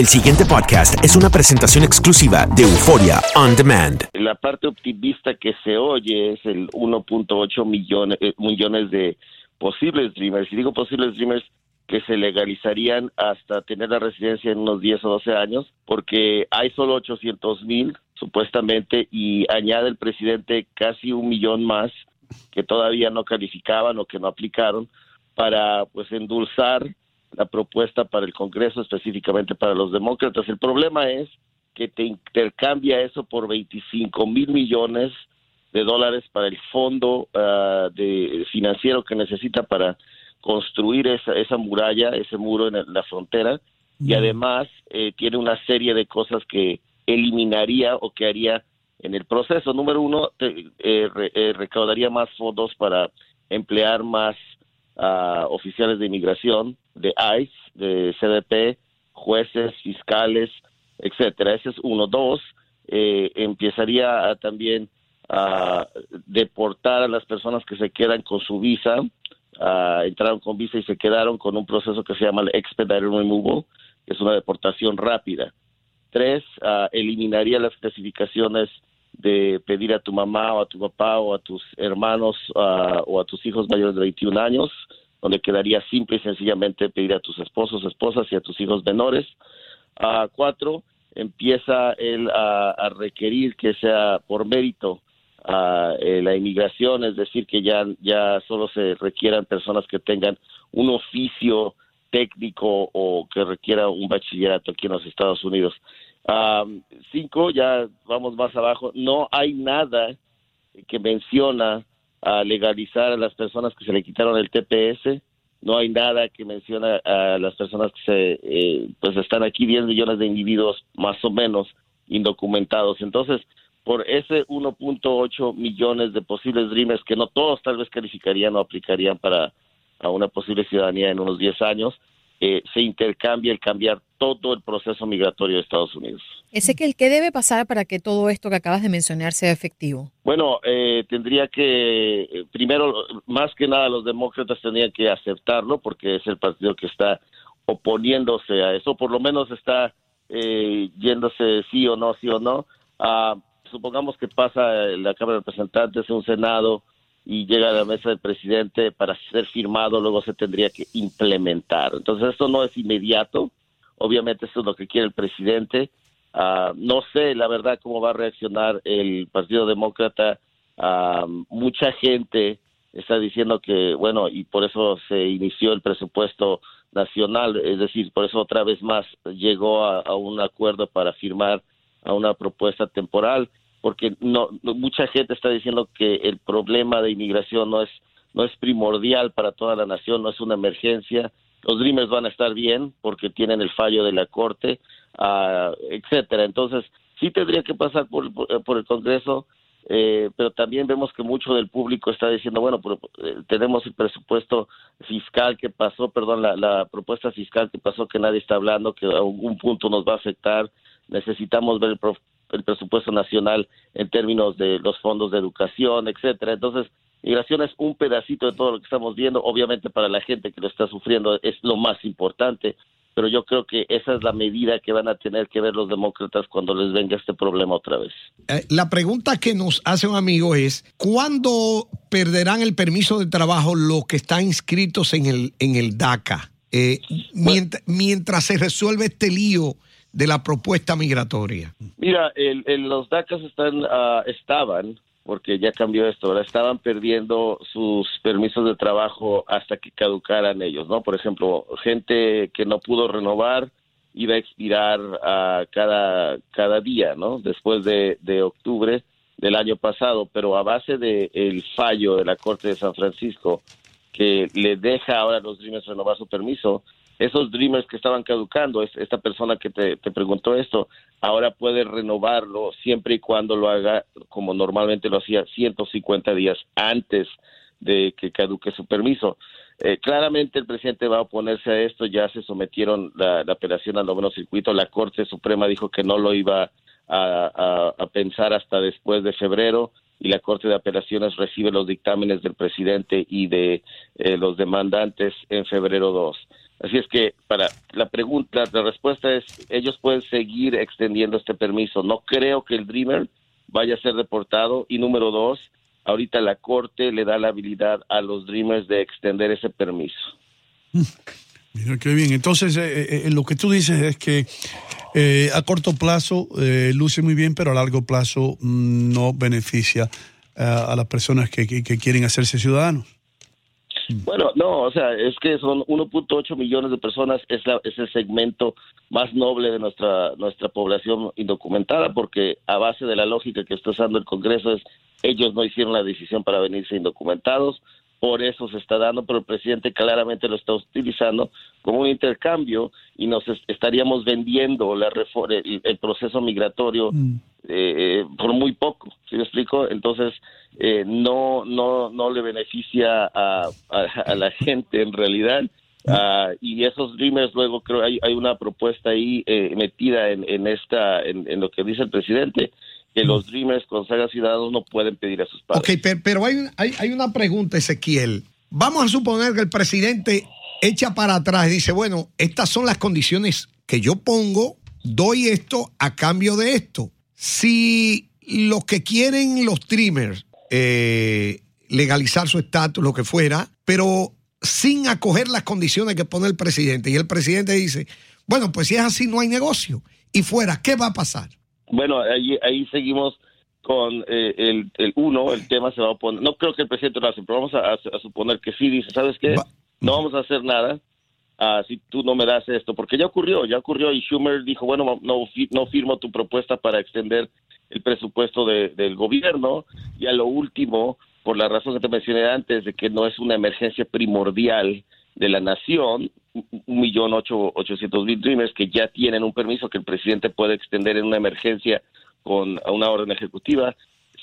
El siguiente podcast es una presentación exclusiva de Euforia On Demand. La parte optimista que se oye es el 1.8 millones, eh, millones de posibles Dreamers. Y digo posibles Dreamers que se legalizarían hasta tener la residencia en unos 10 o 12 años, porque hay solo 800 mil supuestamente y añade el presidente casi un millón más que todavía no calificaban o que no aplicaron para pues endulzar la propuesta para el Congreso, específicamente para los demócratas. El problema es que te intercambia eso por 25 mil millones de dólares para el fondo ah, de financiero que necesita para construir esa, esa muralla, ese muro en la frontera, y además eh, tiene una serie de cosas que eliminaría o que haría en el proceso. Número uno, te, eh, eh, recaudaría más fondos para emplear más uh, oficiales de inmigración, de ICE, de CDP, jueces, fiscales, etcétera. Ese es uno. Dos, eh, empezaría a, también a deportar a las personas que se quedan con su visa, uh, entraron con visa y se quedaron con un proceso que se llama el Expedited Removal, que es una deportación rápida. Tres, eliminaría las clasificaciones de pedir a tu mamá o a tu papá o a tus hermanos o a tus hijos mayores de 21 años, donde quedaría simple y sencillamente pedir a tus esposos, esposas y a tus hijos menores. Uh, cuatro, empieza él a, requerir que sea por mérito uh, la inmigración, es decir, que ya, ya solo se requieran personas que tengan un oficio técnico o que requiera un bachillerato aquí en los Estados Unidos. Um, cinco, ya vamos más abajo, no hay nada que menciona a legalizar a las personas que se le quitaron el TPS, no hay nada que menciona a las personas que se, eh, pues están aquí 10 millones de individuos más o menos indocumentados. Entonces, por ese 1.8 millones de posibles dreamers que no todos tal vez calificarían o aplicarían para a una posible ciudadanía en unos 10 años, eh, se intercambia el cambiar todo el proceso migratorio de Estados Unidos. ¿Ese que el qué debe pasar para que todo esto que acabas de mencionar sea efectivo? Bueno, eh, tendría que, eh, primero, más que nada los demócratas tendrían que aceptarlo porque es el partido que está oponiéndose a eso, por lo menos está eh, yéndose sí o no, sí o no. Ah, supongamos que pasa la Cámara de Representantes, un Senado, y llega a la mesa del presidente para ser firmado, luego se tendría que implementar. Entonces, esto no es inmediato. Obviamente, esto es lo que quiere el presidente. Uh, no sé, la verdad, cómo va a reaccionar el Partido Demócrata. Uh, mucha gente está diciendo que, bueno, y por eso se inició el presupuesto nacional, es decir, por eso otra vez más llegó a, a un acuerdo para firmar a una propuesta temporal porque no, mucha gente está diciendo que el problema de inmigración no es no es primordial para toda la nación, no es una emergencia. Los Dreamers van a estar bien porque tienen el fallo de la corte, uh, etcétera. Entonces sí tendría que pasar por, por, el Congreso, eh, pero también vemos que mucho del público está diciendo, bueno, eh, tenemos el presupuesto fiscal que pasó, perdón, la, la, propuesta fiscal que pasó que nadie está hablando, que a algún punto nos va a afectar, necesitamos ver el, el presupuesto nacional en términos de los fondos de educación, etcétera. Entonces, migración es un pedacito de todo lo que estamos viendo. Obviamente para la gente que lo está sufriendo es lo más importante, pero yo creo que esa es la medida que van a tener que ver los demócratas cuando les venga este problema otra vez. Eh, la pregunta que nos hace un amigo es, ¿cuándo perderán el permiso de trabajo los que están inscritos en el, en el DACA? Eh, mientras, mientras se resuelve este lío de la propuesta migratoria? Mira, los DACAs están, uh, estaban, porque ya cambió esto, ahora estaban perdiendo sus permisos de trabajo hasta que caducaran ellos, ¿no? Por ejemplo, gente que no pudo renovar iba a expirar uh, cada, cada día, ¿no? Después de, de octubre del año pasado, pero a base del el fallo de la Corte de San Francisco, que le deja ahora a los Dreamers renovar su permiso, esos Dreamers que estaban caducando, esta persona que te, preguntó esto, ahora puede renovarlo siempre y cuando lo haga como normalmente lo hacía 150 días antes de que caduque su permiso. Eh, claramente el presidente va a oponerse a esto, ya se sometieron la, apelación al noveno circuito, la Corte Suprema dijo que no lo iba a, pensar hasta después de febrero y la Corte de Apelaciones recibe los dictámenes del presidente y de eh, los demandantes en febrero 2. Así es que para la pregunta, la respuesta es, ellos pueden seguir extendiendo este permiso. No creo que el Dreamer vaya a ser deportado. Y número dos, ahorita la Corte le da la habilidad a los Dreamers de extender ese permiso. Mm. Mira qué bien. Entonces, eh, eh, eh, lo que tú dices es que a corto plazo luce muy bien, pero a largo plazo mm, no beneficia a las personas que quieren hacerse ciudadanos. Bueno, no, o sea, es que son 1.8 millones de personas, es, es el segmento más noble de nuestra, nuestra población indocumentada, porque a base de la lógica que está usando el Congreso es, ellos no hicieron la decisión para venirse indocumentados, por eso se está dando, pero el presidente claramente lo está utilizando como un intercambio y nos estaríamos vendiendo la el, el proceso migratorio mm. eh, por muy poco, ¿sí me explico? Entonces, eh, no, no, no le beneficia a, a, la gente en realidad. Uh, y esos dreamers luego creo hay, hay una propuesta ahí eh, metida en, en esta en, en, lo que dice el presidente que los Dreamers con saga ciudadanos no pueden pedir a sus padres. Ok, pero, hay, hay, hay, una pregunta, Ezequiel. Vamos a suponer que el presidente echa para atrás y dice, bueno, estas son las condiciones que yo pongo, doy esto a cambio de esto. Si los que quieren los Dreamers eh, legalizar su estatus, lo que fuera, pero sin acoger las condiciones que pone el presidente, y el presidente dice, bueno, pues si es así, no hay negocio. Y fuera, ¿qué va a pasar? Bueno, ahí, ahí seguimos con eh, el, el uno, el tema se va a poner. No creo que el presidente lo hace, pero vamos a, suponer que sí dice, ¿sabes qué? No vamos a hacer nada uh, si tú no me das esto, porque ya ocurrió, ya ocurrió y Schumer dijo, bueno, no, no firmo tu propuesta para extender el presupuesto del gobierno y a lo último, por la razón que te mencioné antes, de que no es una emergencia primordial de la nación, un millón ocho ochocientos mil dreamers que ya tienen un permiso que el presidente puede extender en una emergencia con una orden ejecutiva,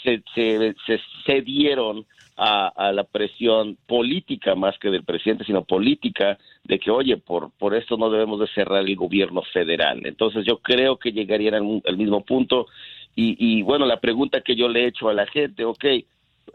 se, se, se cedieron a, a, la presión política más que del presidente, sino política de que, oye, por, por esto no debemos de cerrar el gobierno federal. Entonces yo creo que llegarían al, mismo punto. Y, y bueno, la pregunta que yo le he hecho a la gente, ok,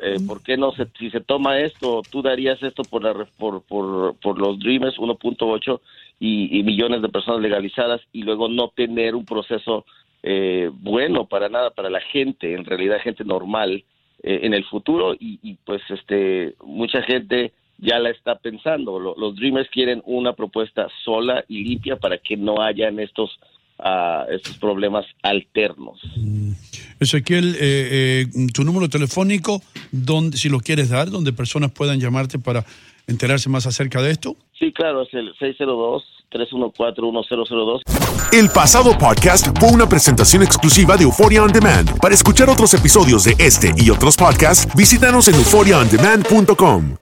eh, ¿por qué no se, si se toma esto, tú darías esto por, la, por, por, por los Dreamers 1.8 y, millones de personas legalizadas y luego no tener un proceso eh, bueno para nada para la gente, en realidad gente normal eh, en el futuro y, y, pues este mucha gente ya la está pensando. los Dreamers quieren una propuesta sola y limpia para que no hayan estos a estos problemas alternos. Mm. Ezequiel, eh, eh, tu número telefónico, donde, si lo quieres dar, donde personas puedan llamarte para enterarse más acerca de esto. Sí, claro, es el 602-314-1002. El pasado podcast fue una presentación exclusiva de Euphoria On Demand. Para escuchar otros episodios de este y otros podcasts, visítanos en euphoriaondemand.com.